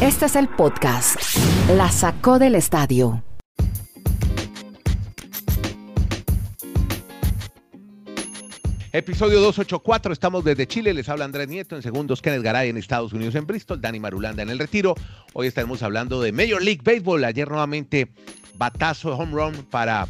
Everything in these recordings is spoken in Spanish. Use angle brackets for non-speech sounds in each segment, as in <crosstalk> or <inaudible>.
Este es el podcast. La sacó del estadio. Episodio 284, estamos desde Chile, les habla Andrés Nieto, en segundos Kenneth Garay en Estados Unidos en Bristol, Dani Marulanda en el retiro. Hoy estaremos hablando de Major League Baseball, ayer nuevamente batazo home run para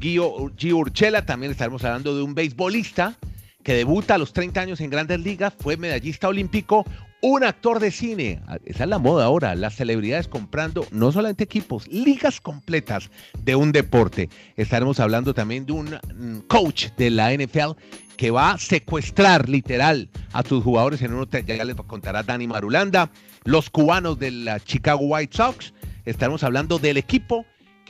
Gio, Gio Urchela, también estaremos hablando de un beisbolista que debuta a los 30 años en grandes ligas, fue medallista olímpico, un actor de cine. Esa es la moda ahora, las celebridades comprando no solamente equipos, ligas completas de un deporte. Estaremos hablando también de un mm, coach de la NFL que va a secuestrar literal a tus jugadores en un hotel. Ya les contará Dani Marulanda. Los cubanos de la Chicago White Sox. Estaremos hablando del equipo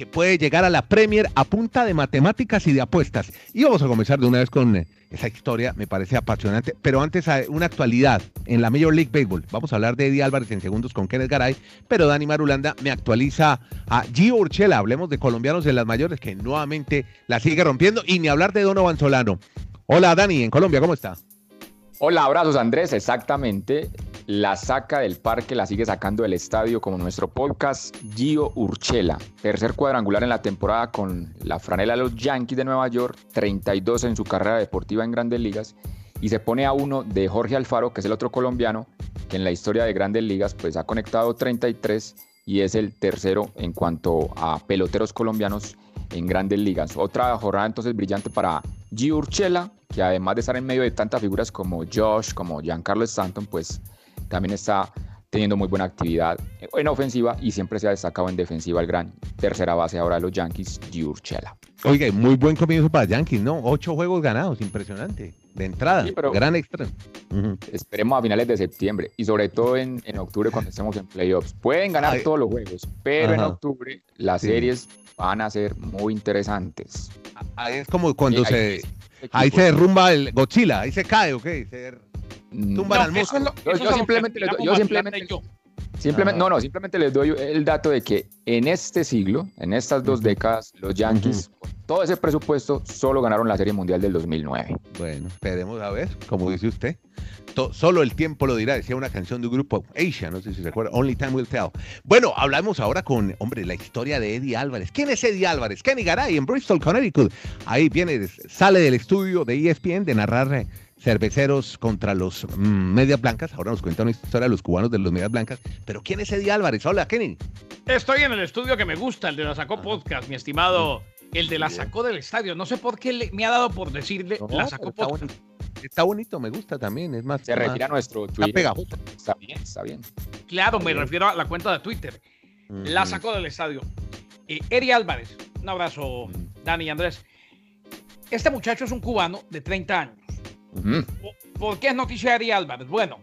puede llegar a la Premier a punta de matemáticas y de apuestas. Y vamos a comenzar de una vez con eh, esa historia, me parece apasionante. Pero antes, una actualidad en la Major League Baseball. Vamos a hablar de Eddie Álvarez en segundos con Kenneth Garay, pero Dani Marulanda me actualiza a Gio Urchela. Hablemos de colombianos de las mayores que nuevamente la sigue rompiendo y ni hablar de Donovan Solano. Hola Dani, en Colombia, ¿cómo está? Hola, abrazos Andrés, exactamente la saca del parque, la sigue sacando del estadio como nuestro podcast Gio Urchela. Tercer cuadrangular en la temporada con la franela de los Yankees de Nueva York, 32 en su carrera deportiva en grandes ligas y se pone a uno de Jorge Alfaro, que es el otro colombiano, que en la historia de grandes ligas pues ha conectado 33 y es el tercero en cuanto a peloteros colombianos en grandes ligas. Otra jornada entonces brillante para Gio Urchela, que además de estar en medio de tantas figuras como Josh, como Giancarlo Stanton, pues también está teniendo muy buena actividad en ofensiva y siempre se ha destacado en defensiva el gran tercera base ahora de los Yankees, Giurchela. Oiga, muy buen comienzo para Yankees, ¿no? Ocho juegos ganados, impresionante. De entrada, gran extra. Esperemos a finales de septiembre y sobre todo en, octubre cuando estemos en playoffs. Pueden ganar todos los juegos, pero en octubre las series van a ser muy interesantes. Ahí es como cuando se... Ahí se derrumba el Godzilla, ahí se cae, ¿ok? Se Tumban yo, simplemente, les doy, yo simplemente, simplemente no, no, simplemente les doy el dato de que en este siglo, en estas dos décadas, los Yankees, con todo ese presupuesto, solo ganaron la Serie Mundial del 2009. Bueno, esperemos a ver, como dice usted. solo el tiempo lo dirá, decía una canción de un grupo Asia, no sé si se acuerda, Only Time Will Tell. Bueno, hablamos ahora con, hombre, la historia de Eddie Álvarez. ¿Quién es Eddie Álvarez? Kenny Garay en Bristol, Connecticut. Ahí viene, sale del estudio de ESPN de narrar eh, cerveceros contra los mm, Medias Blancas. Ahora nos cuenta una historia de los cubanos de los Medias Blancas. Pero ¿quién es Eddie Álvarez? Hola, Kenny. Estoy en el estudio que me gusta, el de la Sacó Podcast, mi estimado. El de la sacó del estadio. No sé por qué me ha dado por decirle la sacó podcast. Está bonito, me gusta también. Es más. Se retira nuestro Twitter. Está bien, está bien. Claro, me refiero a la cuenta de Twitter. La sacó del estadio. Eh, Eddie Álvarez. Un abrazo, Dani y Andrés. Este muchacho es un cubano de 30 años ¿Por qué es noticia de Álvarez? Bueno,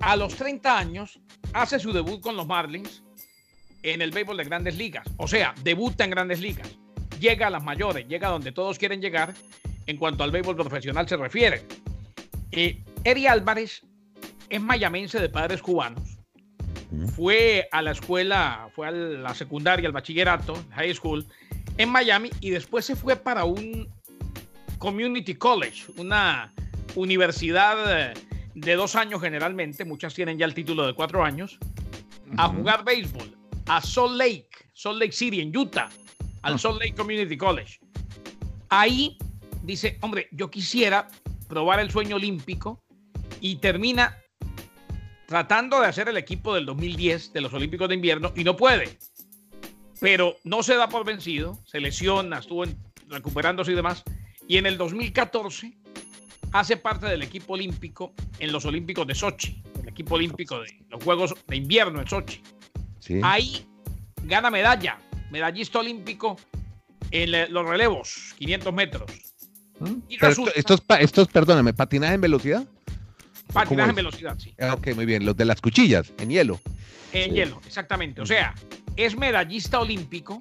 a los 30 años hace su debut con los Marlins en el béisbol de grandes ligas. O sea, debuta en grandes ligas. Llega a las mayores, llega a donde todos quieren llegar en cuanto al béisbol profesional se refiere. Eh, Eddie Álvarez es mayamense de padres cubanos. Fue a la escuela, fue a la secundaria, al bachillerato, high school, en Miami y después se fue para un community college, una universidad eh, de dos años generalmente, muchas tienen ya el título de cuatro años, a jugar béisbol a Salt Lake, Salt Lake City, en Utah, al Salt Lake Community College. Ahí dice, hombre, yo quisiera probar el sueño olímpico y termina tratando de hacer el equipo del 2010 de los Olímpicos de Invierno y no puede. Pero no se da por vencido, se lesiona, estuvo recuperándose y demás. Y en el 2014 hace parte del equipo olímpico en los Olímpicos de Sochi, el equipo olímpico de los Juegos de Invierno en Sochi. Ahí gana medalla, medallista olímpico en los relevos, 500 metros. ¿Mm? estos, estos, perdóname, patinaje en velocidad. Patinaje en velocidad, sí. Ah, ok, muy bien. Los de las cuchillas, en hielo. En hielo, exactamente. O sea, es medallista olímpico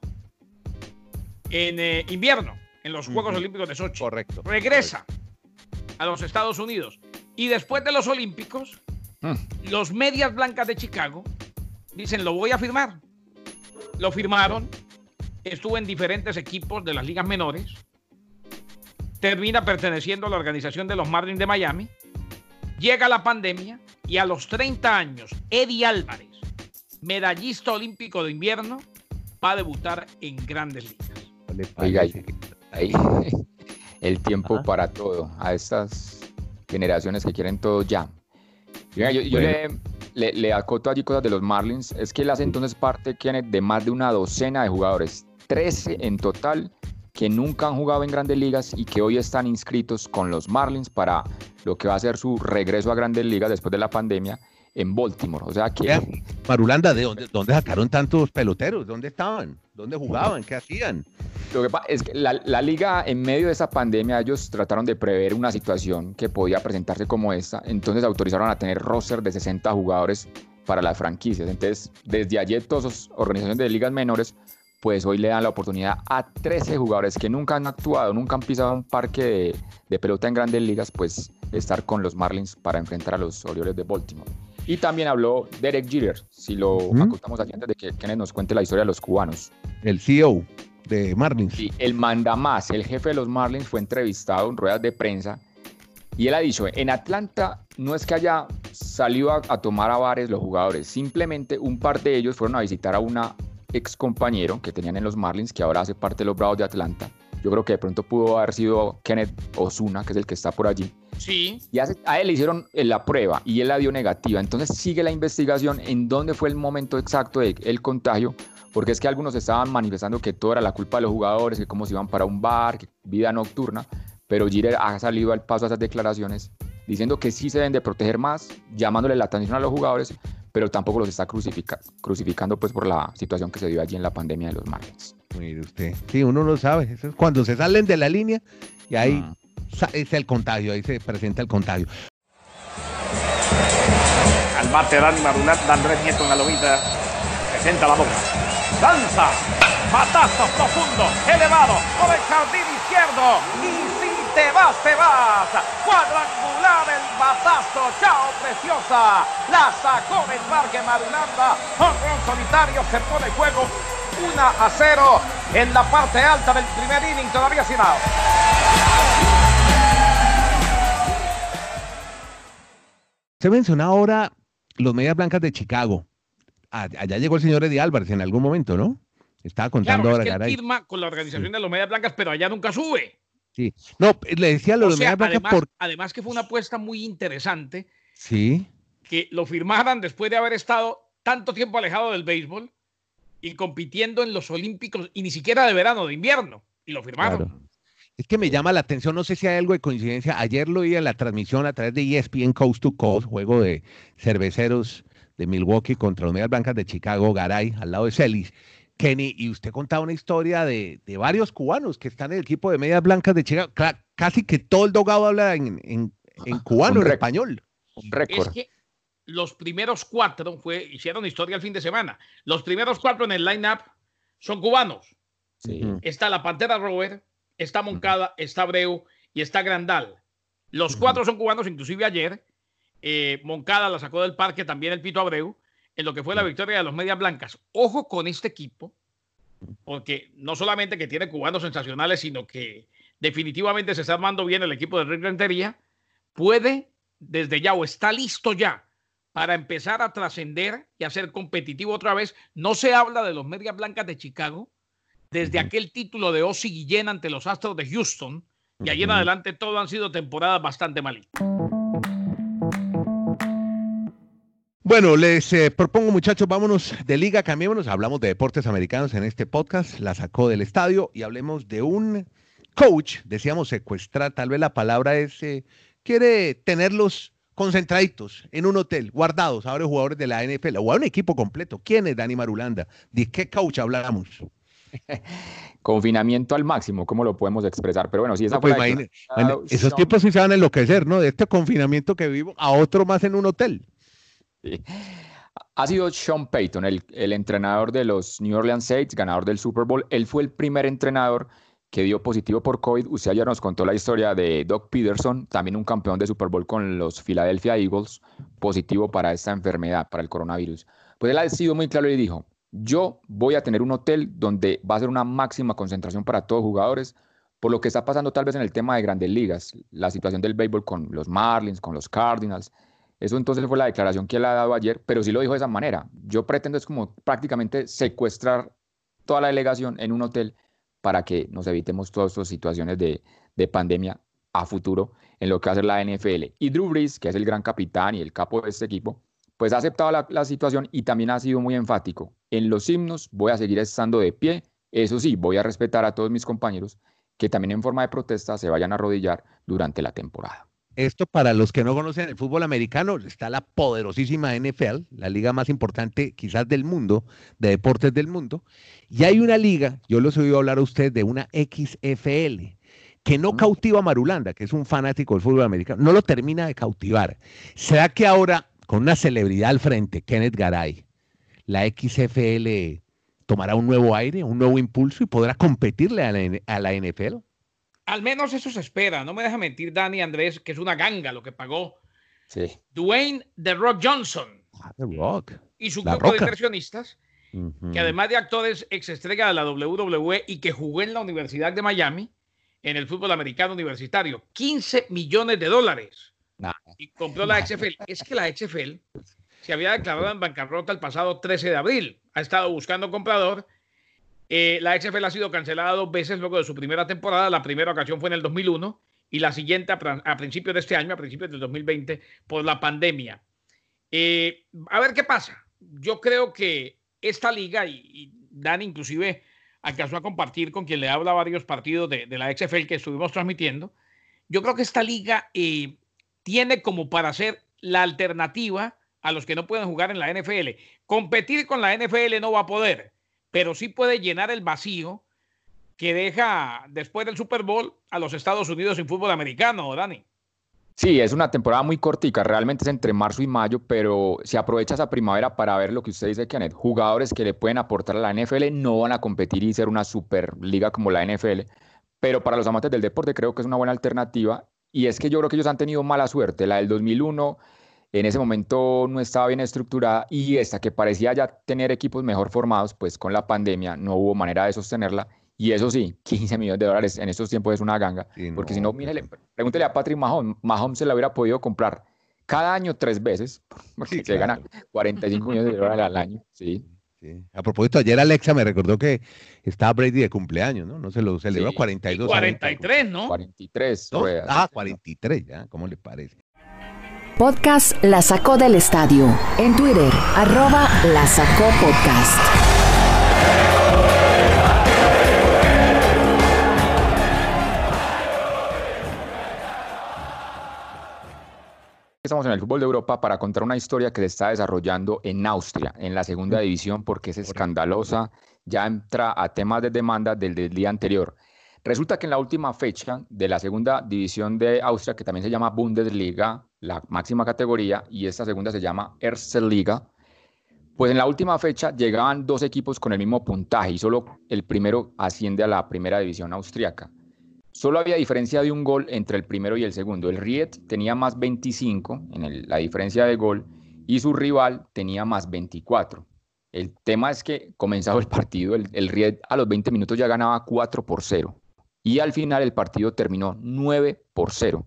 en eh, invierno, en los Juegos Olímpicos de Sochi. Correcto. Regresa a los Estados Unidos. Y después de los Olímpicos, mm. los Medias Blancas de Chicago dicen, lo voy a firmar. Lo firmaron, estuvo en diferentes equipos de las ligas menores, termina perteneciendo a la organización de los Marlins de Miami, llega la pandemia y a los 30 años, Eddie Álvarez medallista olímpico de invierno, va a debutar en grandes ligas. Oiga, ahí, el tiempo para todo, a estas generaciones que quieren todo ya. yo, le, le, acoto allí cosas de los Marlins, es que él hace entonces parte, de más de una docena de jugadores, 13 en total, que nunca han jugado en grandes ligas y que hoy están inscritos con los Marlins para lo que va a ser su regreso a grandes ligas después de la pandemia en Baltimore. O sea que. Marulanda, ¿de dónde, dónde, sacaron tantos peloteros? ¿Dónde estaban? ¿Dónde jugaban? ¿Qué hacían? Lo que pasa es que la, la, liga, en medio de esa pandemia, ellos trataron de prever una situación que podía presentarse como esta. Entonces autorizaron a tener roster de 60 jugadores para las franquicias. Entonces, desde ayer, todas las organizaciones de ligas menores pues hoy le dan la oportunidad a 13 jugadores que nunca han actuado, nunca han pisado un parque de, pelota en grandes ligas, pues estar con los Marlins para enfrentar a los Orioles de Baltimore. Y también habló Derek Jeter, si lo acostamos aquí antes de que Kenneth nos cuente la historia de los cubanos. El CEO de Marlins. Sí, el mandamás, el jefe de los Marlins, fue entrevistado en ruedas de prensa y él ha dicho, en Atlanta no es que haya salido a, a tomar a bares los jugadores, simplemente un par de ellos fueron a visitar a una ex compañero que tenían en los Marlins, que ahora hace parte de los Bravos de Atlanta. Yo creo que de pronto pudo haber sido Kenneth Osuna, que es el que está por allí. Sí. Y a, él le hicieron eh, la prueba y él la dio negativa. Entonces sigue la investigación en dónde fue el momento exacto del contagio, porque es que algunos estaban manifestando que todo era la culpa de los jugadores, que cómo se iban para un bar, que vida nocturna, pero Jeter ha salido al paso a esas declaraciones diciendo que sí se deben de proteger más, llamándole la atención a los jugadores, pero tampoco los está crucificando pues por la situación que se dio allí en la pandemia de los Marlins. Mire usted, sí, uno lo sabe, es cuando se salen de la línea y ahí ah. es el contagio, ahí se presenta el contagio. Al bate Dani Marulat, Andrés Nieto en la lomita, presenta la boca, lanza, patazo profundo, elevado, por el jardín izquierdo, y si te vas, te vas, cuadrangular el batazo, chao preciosa, la sacó del parque Marulanda, un solitario, se pone juego 1 a 0 en la parte alta del primer inning, todavía sin out. Se menciona ahora los Medias Blancas de Chicago. Allá llegó el señor Eddie Álvarez en algún momento, ¿no? Estaba contando ahora. Es que firma con la organización de los Medias Blancas, pero allá nunca sube. Sí. No, le decía lo de Medias Blancas además, Además que fue una apuesta muy interesante. Sí. Que lo firmaran después de haber estado tanto tiempo alejado del béisbol y compitiendo en los Olímpicos y ni siquiera de verano, de invierno. Y lo firmaron. Es que me llama la atención, no sé si hay algo de coincidencia. Ayer lo vi en la transmisión a través de ESPN Coast to Coast, juego de cerveceros de Milwaukee contra los Medias Blancas de Chicago, Garay, al lado de Celis. Kenny, y usted contaba una historia de, varios cubanos que están en el equipo de Medias Blancas de Chicago. casi que todo el dogado habla en, en, en cubano, en español. Es que los primeros cuatro fue, hicieron historia el fin de semana. Los primeros cuatro en el line-up son cubanos. Está la Pantera Robert, está Moncada, está Abreu y está Grandal. Los cuatro son cubanos, inclusive ayer. Eh, Moncada la sacó del parque también el Pito Abreu en lo que fue la victoria de los Medias Blancas. Ojo con este equipo, porque no solamente que tiene cubanos sensacionales, sino que definitivamente se está armando bien el equipo de Rick Rentería. Puede desde ya o está listo ya para empezar a trascender y a ser competitivo otra vez. No se habla de los Medias Blancas de Chicago desde aquel título de Ozzy Guillén ante los Astros de Houston. Y allí en adelante todo han sido temporadas bastante malitas. Bueno, les eh, propongo, muchachos, vámonos de liga, cambiémonos. Hablamos de deportes americanos en este podcast, la sacó del estadio y hablemos de un coach, decíamos secuestrar, tal vez la palabra es, eh, quiere tenerlos concentraditos en un hotel, guardados, ahora jugadores de la NFL o a un equipo completo. ¿Quién es Dani Marulanda? ¿De qué coach hablamos? <laughs> Confinamiento al máximo, ¿cómo lo podemos expresar? Pero bueno, si esa pues Esos tiempos sí se van a enloquecer, ¿no? De este confinamiento que vivo a otro más en un hotel. Ha sido Sean Payton, el, el, entrenador de los New Orleans Saints, ganador del Super Bowl. Él fue el primer entrenador que dio positivo por COVID. Usted ayer nos contó la historia de Doc Peterson, también un campeón de Super Bowl con los Philadelphia Eagles, positivo para esta enfermedad, para el coronavirus. Pues él ha sido muy claro y dijo, yo voy a tener un hotel donde va a ser una máxima concentración para todos los jugadores, por lo que está pasando tal vez en el tema de grandes ligas, la situación del béisbol con los Marlins, con los Cardinals. Eso entonces fue la declaración que él ha dado ayer, pero sí lo dijo de esa manera. Yo pretendo es como prácticamente secuestrar toda la delegación en un hotel para que nos evitemos todas estas situaciones de, pandemia a futuro en lo que va a ser la NFL. Y Drew Brees, que es el gran capitán y el capo de este equipo, pues ha aceptado la, la, situación y también ha sido muy enfático. En los himnos voy a seguir estando de pie. Eso sí, voy a respetar a todos mis compañeros que también en forma de protesta se vayan a arrodillar durante la temporada. Esto para los que no conocen el fútbol americano, está la poderosísima NFL, la liga más importante quizás del mundo, de deportes del mundo, y hay una liga, yo los he oído hablar a ustedes de una XFL, que no cautiva a Marulanda, que es un fanático del fútbol americano, no lo termina de cautivar. ¿Será que ahora, con una celebridad al frente, Kenneth Garay, la XFL tomará un nuevo aire, un nuevo impulso y podrá competirle a la, a la NFL? Al menos eso se espera. No me deja mentir Dani Andrés, que es una ganga lo que pagó Dwayne The Rock Johnson. Ah, The Rock. Y su grupo de inversionistas, que además de actores ex estrella de la WWE y que jugó en la Universidad de Miami, en el fútbol americano universitario, 15 millones de dólares. y compró la XFL. Es que la XFL se había declarado en bancarrota el pasado 13 de abril. Ha estado buscando comprador eh, la XFL ha sido cancelada dos veces luego de su primera temporada. La primera ocasión fue en el 2001 y la siguiente a, principios de este año, a principios del 2020, por la pandemia. Eh, a ver qué pasa. Yo creo que esta liga, y, Dan inclusive alcanzó a compartir con quien le habla varios partidos de, la XFL que estuvimos transmitiendo, yo creo que esta liga eh, tiene como para ser la alternativa a los que no pueden jugar en la NFL. Competir con la NFL no va a poder pero sí puede llenar el vacío que deja después del Super Bowl a los Estados Unidos en fútbol americano, Dani. Sí, es una temporada muy cortica, realmente es entre marzo y mayo, pero se aprovecha esa primavera para ver lo que usted dice, Kenneth. Jugadores que le pueden aportar a la NFL no van a competir y ser una superliga como la NFL, pero para los amantes del deporte creo que es una buena alternativa. Y es que yo creo que ellos han tenido mala suerte. La del 2001 en ese momento no estaba bien estructurada y esta que parecía ya tener equipos mejor formados, pues con la pandemia no hubo manera de sostenerla. Y eso sí, <laughs> 15 millones de dólares en estos tiempos es una ganga. porque si no, mire, pregúntele a Patrick Mahomes. Mahomes se la hubiera podido comprar cada año tres veces, <laughs> porque se gana 45 millones de dólares al año. Sí. A propósito, ayer Alexa me recordó que estaba Brady de cumpleaños, ¿no? No se lo celebró sí. 42. 43, ¿no? 43. Ah, 43, ya, ¿cómo le parece? Podcast La Sacó del Estadio. En Twitter, arroba La Sacó Podcast. Estamos en el fútbol de Europa para contar una historia que se está desarrollando en Austria, en la segunda división, porque es escandalosa. Ya entra a temas de demanda del, del día anterior. Resulta que en la última fecha de la segunda división de Austria, que también se llama Bundesliga, la máxima categoría, y esta segunda se llama Erste Liga, pues en la última fecha llegaban dos equipos con el mismo puntaje y solo el primero asciende a la primera división austriaca. Solo había diferencia de un gol entre el primero y el segundo. El Ried tenía más 25 en la diferencia de gol y su rival tenía más 24. El tema es que comenzado el partido, el, el Ried a los 20 minutos ya ganaba 4 por 0 y al final el partido terminó 9 por 0.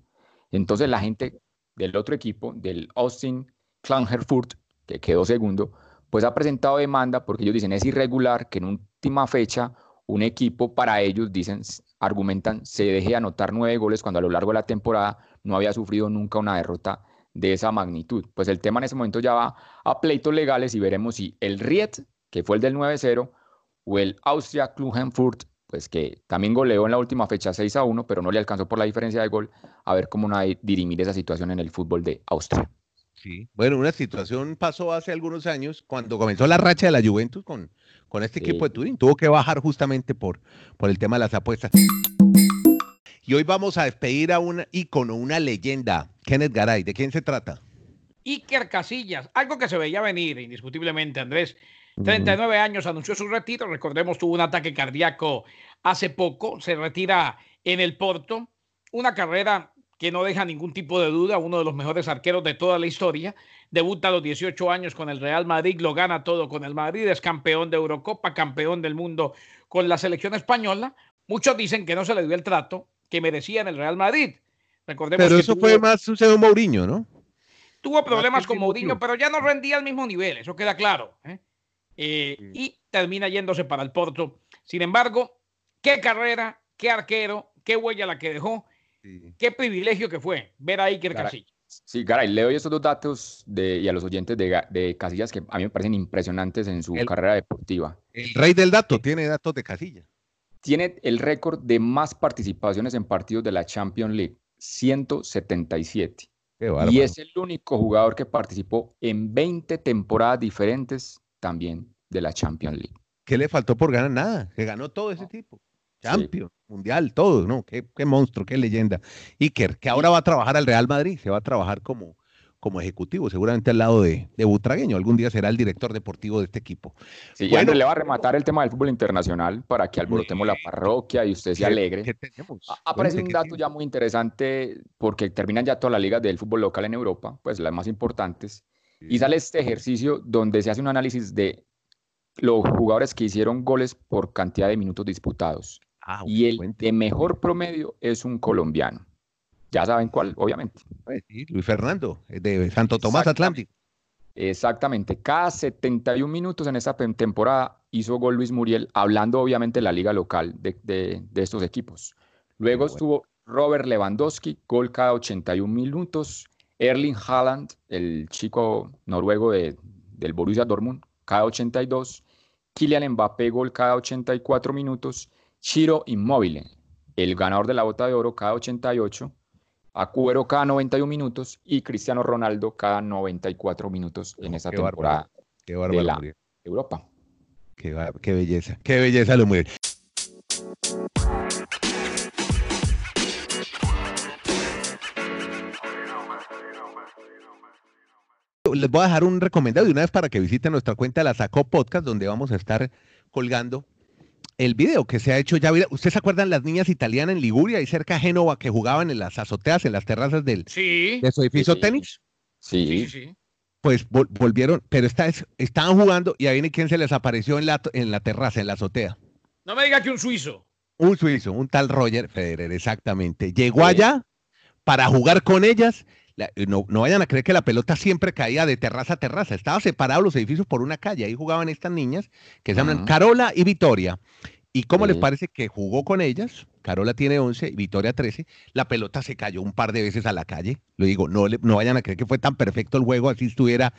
Entonces la gente del otro equipo, del Austin Klangerfurt, que quedó segundo, pues ha presentado demanda porque ellos dicen es irregular que en última fecha un equipo para ellos, dicen, argumentan, se deje anotar nueve goles cuando a lo largo de la temporada no había sufrido nunca una derrota de esa magnitud. Pues el tema en ese momento ya va a pleitos legales y veremos si el Riet, que fue el del 9-0, o el Austria Klagenfurt pues que también goleó en la última fecha 6 a 1, pero no le alcanzó por la diferencia de gol, a ver cómo a dirimir esa situación en el fútbol de Austria. Sí, bueno, una situación pasó hace algunos años cuando comenzó la racha de la Juventus con, con este equipo de Turín. Tuvo que bajar justamente por, por el tema de las apuestas. Y hoy vamos a despedir a un ícono, una leyenda, Kenneth Garay. ¿De quién se trata? Iker Casillas, algo que se veía venir indiscutiblemente, Andrés. 39 años anunció su retiro. Recordemos, tuvo un ataque cardíaco hace poco. Se retira en el Porto. Una carrera que no deja ningún tipo de duda. Uno de los mejores arqueros de toda la historia. Debuta a los 18 años con el Real Madrid. Lo gana todo con el Madrid. Es campeón de Eurocopa, campeón del mundo con la selección española. Muchos dicen que no se le dio el trato que merecía en el Real Madrid. Recordemos Pero eso fue más sucedió Mourinho, ¿no? tuvo problemas con Mourinho, pero ya no rendía al mismo nivel, eso queda claro. ¿eh? Eh, y termina yéndose para el Porto. Sin embargo, qué carrera, qué arquero, qué huella la que dejó, qué privilegio que fue ver a Iker Casillas. Sí, Garay, le doy estos dos datos de, y a los oyentes de, de, Casillas que a mí me parecen impresionantes en su carrera deportiva. El rey del dato, tiene datos de Casillas. Tiene el récord de más participaciones en partidos de la Champions League, 177. y es el único jugador que participó en 20 temporadas diferentes también de la Champions League. ¿Qué le faltó por ganar? Nada, que ganó todo ese tipo. Champions, Mundial, todo, ¿no? Qué, monstruo, qué leyenda. Iker, que ahora va a trabajar al Real Madrid, se va a trabajar como, como ejecutivo, seguramente al lado de, de, Butragueño. Algún día será el director deportivo de este equipo. Sí, bueno, le va a rematar el tema del fútbol internacional para que alborotemos la parroquia y usted se alegre. ¿qué tenemos? Aparece un dato ya muy interesante porque terminan ya todas las ligas del fútbol local en Europa, pues las más importantes. Y sale este ejercicio donde se hace un análisis de los jugadores que hicieron goles por cantidad de minutos disputados. Ah, y el de mejor promedio es un colombiano. Ya saben cuál, obviamente. Pues Luis Fernando, de Santo Tomás Atlántico. Exactamente. Cada 71 minutos en esta temporada hizo gol Luis Muriel, hablando obviamente de la liga local de, estos equipos. Luego estuvo Robert Lewandowski, gol cada 81 minutos. Erling Haaland, el chico noruego de, del Borussia Dortmund, cada 82. Kylian Mbappé, gol cada 84 minutos. Chiro Immobile, el ganador de la bota de oro cada 88, Acuero cada 91 minutos y Cristiano Ronaldo cada 94 minutos en esa temporada qué de la Europa. Qué, belleza, qué belleza lo muy Les voy a dejar un recomendado de una vez para que visiten nuestra cuenta La Sacó Podcast, donde vamos a estar colgando el video que se ha hecho ya. ¿Ustedes se acuerdan las niñas italianas en Liguria y cerca de Génova que jugaban en las azoteas, en las terrazas del, de su edificio tenis? Sí. sí. Pues volvieron, pero esta vez estaban jugando y ahí viene quien se les apareció en la, en la terraza, en la azotea. No me diga que un suizo. Un suizo, un tal Roger Federer, exactamente. Llegó allá para jugar con ellas. No, no, vayan a creer que la pelota siempre caía de terraza a terraza. Estaba separado los edificios por una calle. Ahí jugaban estas niñas que se llaman Carola y Victoria. ¿Y cómo les parece que jugó con ellas? Carola tiene 11 y Victoria 13. La pelota se cayó un par de veces a la calle. Lo digo, no, no vayan a creer que fue tan perfecto el juego, así estuviera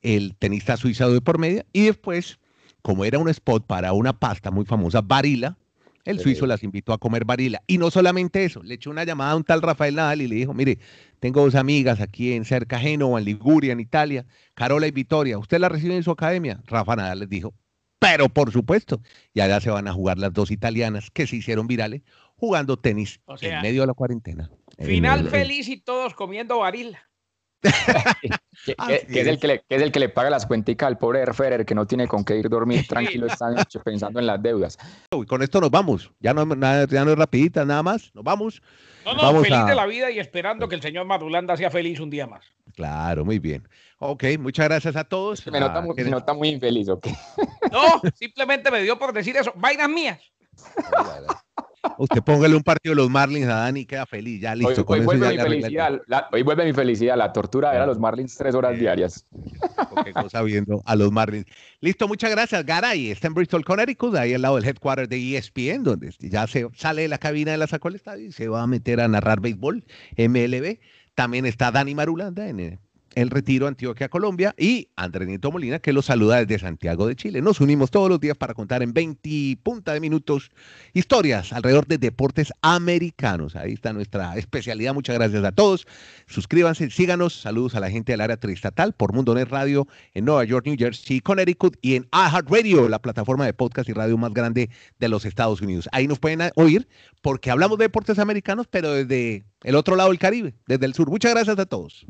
el tenista suizo de por media. Y después, como era un spot para una pasta muy famosa, Barila, el suizo las invitó a comer Barila. Y no solamente eso, le echó una llamada a un tal Rafael Nadal y le dijo, mire, tengo dos amigas aquí en cerca Génova, en Liguria, en Italia, Carola y Victoria. ¿Usted la recibe en su academia? Rafa Nadal les dijo, pero por supuesto, y allá se van a jugar las dos italianas que se hicieron virales jugando tenis en medio de la cuarentena. Final feliz y todos comiendo varil. <laughs> que, es el que, le, es el que le paga las cuenticas al pobre Ferrer que no tiene con qué ir dormir tranquilo esta noche pensando en las deudas. Y con esto nos vamos. Ya no, ya no es rapidita, nada más. Nos vamos. No, no, feliz de la vida y esperando que el señor Madulanda sea feliz un día más. Claro, muy bien. Ok, muchas gracias a todos. Me nota, muy, nota muy infeliz, ¿ok? No, simplemente me dio por decir eso. Vainas mías. Usted póngale un partido de los Marlins a Dani y queda feliz. Ya listo. Hoy, vuelve, mi felicidad, hoy vuelve mi felicidad. La tortura era los Marlins tres horas diarias. Qué cosa viendo a los Marlins. Listo, muchas gracias. Garay está en Bristol, Connecticut, ahí al lado del headquarter de ESPN, donde ya se sale de la cabina de la el estadio y se va a meter a narrar béisbol, MLB. También está Dani Marulanda en el Retiro, Antioquia, Colombia, y Andrés Nieto Molina, que los saluda desde Santiago de Chile. Nos unimos todos los días para contar en 20 punta de minutos historias alrededor de deportes americanos. Ahí está nuestra especialidad. Muchas gracias a todos. Suscríbanse, síganos. Saludos a la gente del área triestatal por Mundo Net Radio en Nueva York, New Jersey, Connecticut y en iHeartRadio, la plataforma de podcast y radio más grande de los Estados Unidos. Ahí nos pueden oír porque hablamos de deportes americanos, pero desde el otro lado del Caribe, desde el sur. Muchas gracias a todos.